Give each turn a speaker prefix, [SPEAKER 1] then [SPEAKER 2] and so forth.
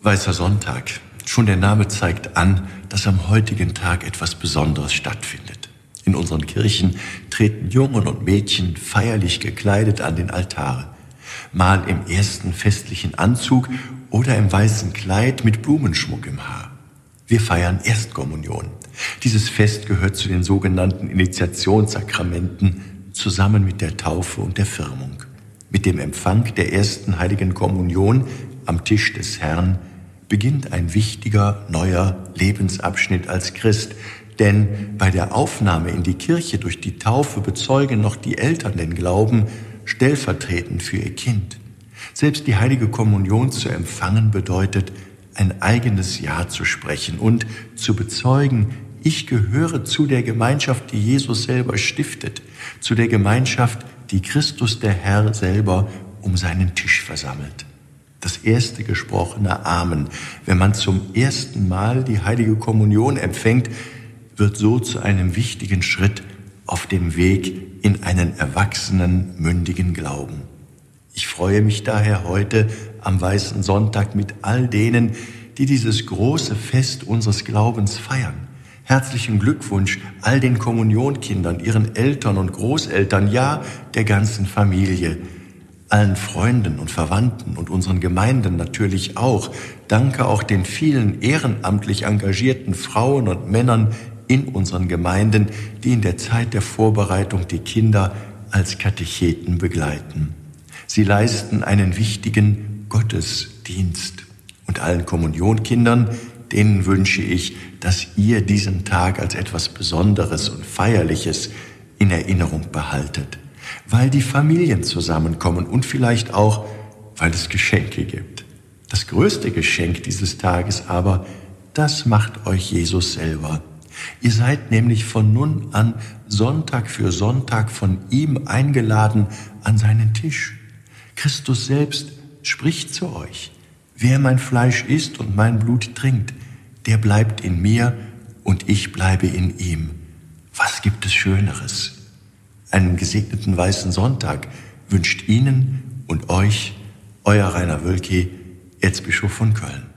[SPEAKER 1] Weißer Sonntag. Schon der Name zeigt an, dass am heutigen Tag etwas Besonderes stattfindet. In unseren Kirchen treten Jungen und Mädchen feierlich gekleidet an den Altare. Mal im ersten festlichen Anzug oder im weißen Kleid mit Blumenschmuck im Haar. Wir feiern Erstkommunion. Dieses Fest gehört zu den sogenannten Initiationssakramenten zusammen mit der Taufe und der Firmung. Mit dem Empfang der ersten heiligen Kommunion am Tisch des Herrn beginnt ein wichtiger neuer Lebensabschnitt als Christ, denn bei der Aufnahme in die Kirche durch die Taufe bezeugen noch die Eltern den Glauben stellvertretend für ihr Kind. Selbst die heilige Kommunion zu empfangen bedeutet, ein eigenes Ja zu sprechen und zu bezeugen, ich gehöre zu der Gemeinschaft, die Jesus selber stiftet, zu der Gemeinschaft, die Christus der Herr selber um seinen Tisch versammelt das erste gesprochene Amen, wenn man zum ersten Mal die heilige Kommunion empfängt, wird so zu einem wichtigen Schritt auf dem Weg in einen erwachsenen, mündigen Glauben. Ich freue mich daher heute am Weißen Sonntag mit all denen, die dieses große Fest unseres Glaubens feiern. Herzlichen Glückwunsch all den Kommunionkindern, ihren Eltern und Großeltern, ja der ganzen Familie allen Freunden und Verwandten und unseren Gemeinden natürlich auch. Danke auch den vielen ehrenamtlich engagierten Frauen und Männern in unseren Gemeinden, die in der Zeit der Vorbereitung die Kinder als Katecheten begleiten. Sie leisten einen wichtigen Gottesdienst. Und allen Kommunionkindern, denen wünsche ich, dass ihr diesen Tag als etwas Besonderes und Feierliches in Erinnerung behaltet weil die Familien zusammenkommen und vielleicht auch, weil es Geschenke gibt. Das größte Geschenk dieses Tages aber, das macht euch Jesus selber. Ihr seid nämlich von nun an Sonntag für Sonntag von ihm eingeladen an seinen Tisch. Christus selbst spricht zu euch. Wer mein Fleisch isst und mein Blut trinkt, der bleibt in mir und ich bleibe in ihm. Was gibt es Schöneres? Einen gesegneten weißen Sonntag wünscht Ihnen und euch euer Rainer Wölki, Erzbischof von Köln.